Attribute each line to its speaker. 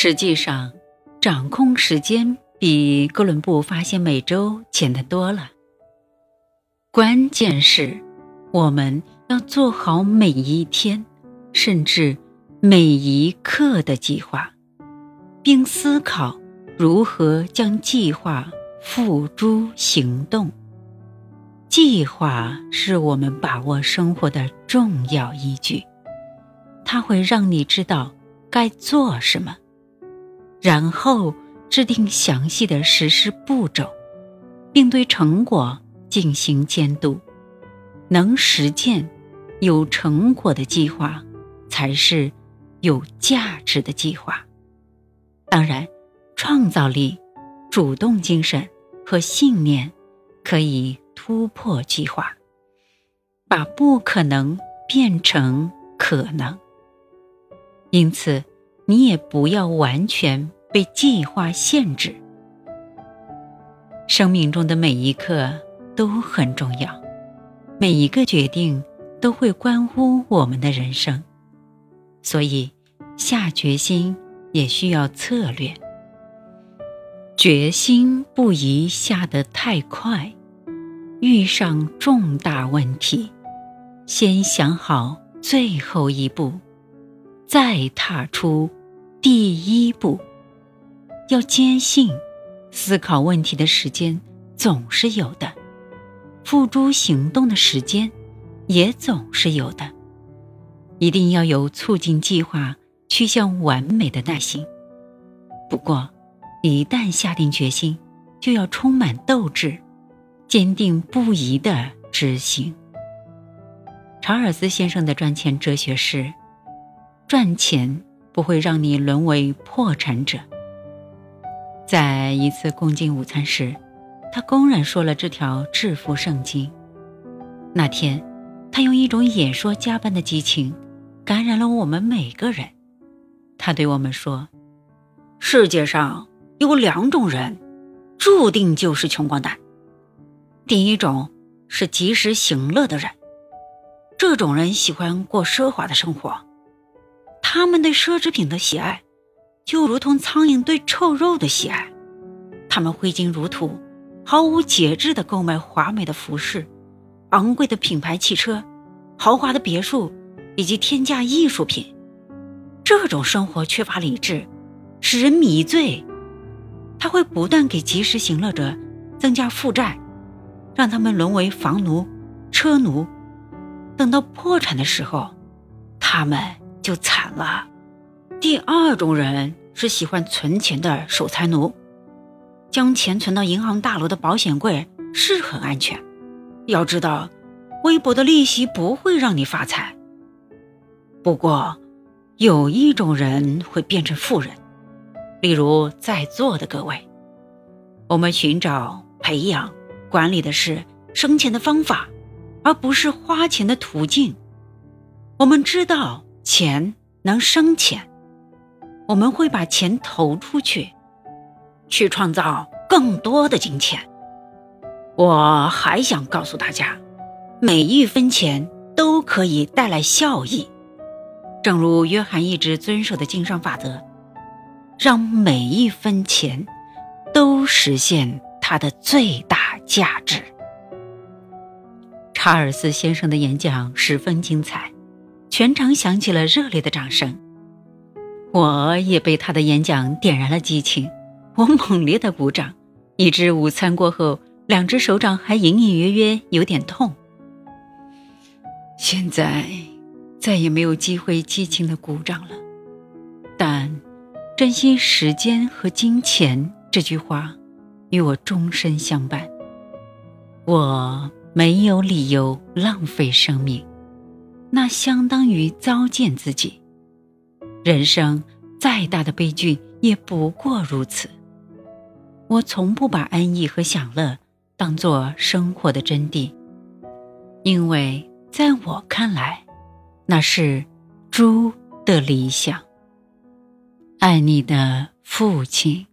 Speaker 1: 实际上，掌控时间比哥伦布发现美洲简单多了。关键是，我们要做好每一天，甚至每一刻的计划，并思考如何将计划付诸行动。计划是我们把握生活的重要依据，它会让你知道该做什么，然后制定详细的实施步骤，并对成果进行监督。能实践、有成果的计划，才是有价值的计划。当然，创造力、主动精神和信念可以。突破计划，把不可能变成可能。因此，你也不要完全被计划限制。生命中的每一刻都很重要，每一个决定都会关乎我们的人生，所以下决心也需要策略。决心不宜下得太快。遇上重大问题，先想好最后一步，再踏出第一步。要坚信，思考问题的时间总是有的，付诸行动的时间也总是有的。一定要有促进计划趋向完美的耐心。不过，一旦下定决心，就要充满斗志。坚定不移的执行。查尔斯先生的赚钱哲学是：赚钱不会让你沦为破产者。在一次共进午餐时，他公然说了这条致富圣经。那天，他用一种演说家般的激情，感染了我们每个人。他对我们说：“世界上有两种人，注定就是穷光蛋。”第一种是及时行乐的人，这种人喜欢过奢华的生活，他们对奢侈品的喜爱，就如同苍蝇对臭肉的喜爱，他们挥金如土，毫无节制地购买华美的服饰、昂贵的品牌汽车、豪华的别墅以及天价艺术品。这种生活缺乏理智，使人迷醉，他会不断给及时行乐者增加负债。让他们沦为房奴、车奴，等到破产的时候，他们就惨了。第二种人是喜欢存钱的守财奴，将钱存到银行大楼的保险柜是很安全。要知道，微薄的利息不会让你发财。不过，有一种人会变成富人，例如在座的各位，我们寻找、培养。管理的是生钱的方法，而不是花钱的途径。我们知道钱能生钱，我们会把钱投出去，去创造更多的金钱。我还想告诉大家，每一分钱都可以带来效益。正如约翰一直遵守的经商法则，让每一分钱都实现它的最大。价值。查尔斯先生的演讲十分精彩，全场响起了热烈的掌声。我也被他的演讲点燃了激情，我猛烈的鼓掌，以致午餐过后，两只手掌还隐隐约约有点痛。现在再也没有机会激情的鼓掌了，但珍惜时间和金钱这句话，与我终身相伴。我没有理由浪费生命，那相当于糟践自己。人生再大的悲剧也不过如此。我从不把安逸和享乐当做生活的真谛，因为在我看来，那是猪的理想。爱你的父亲。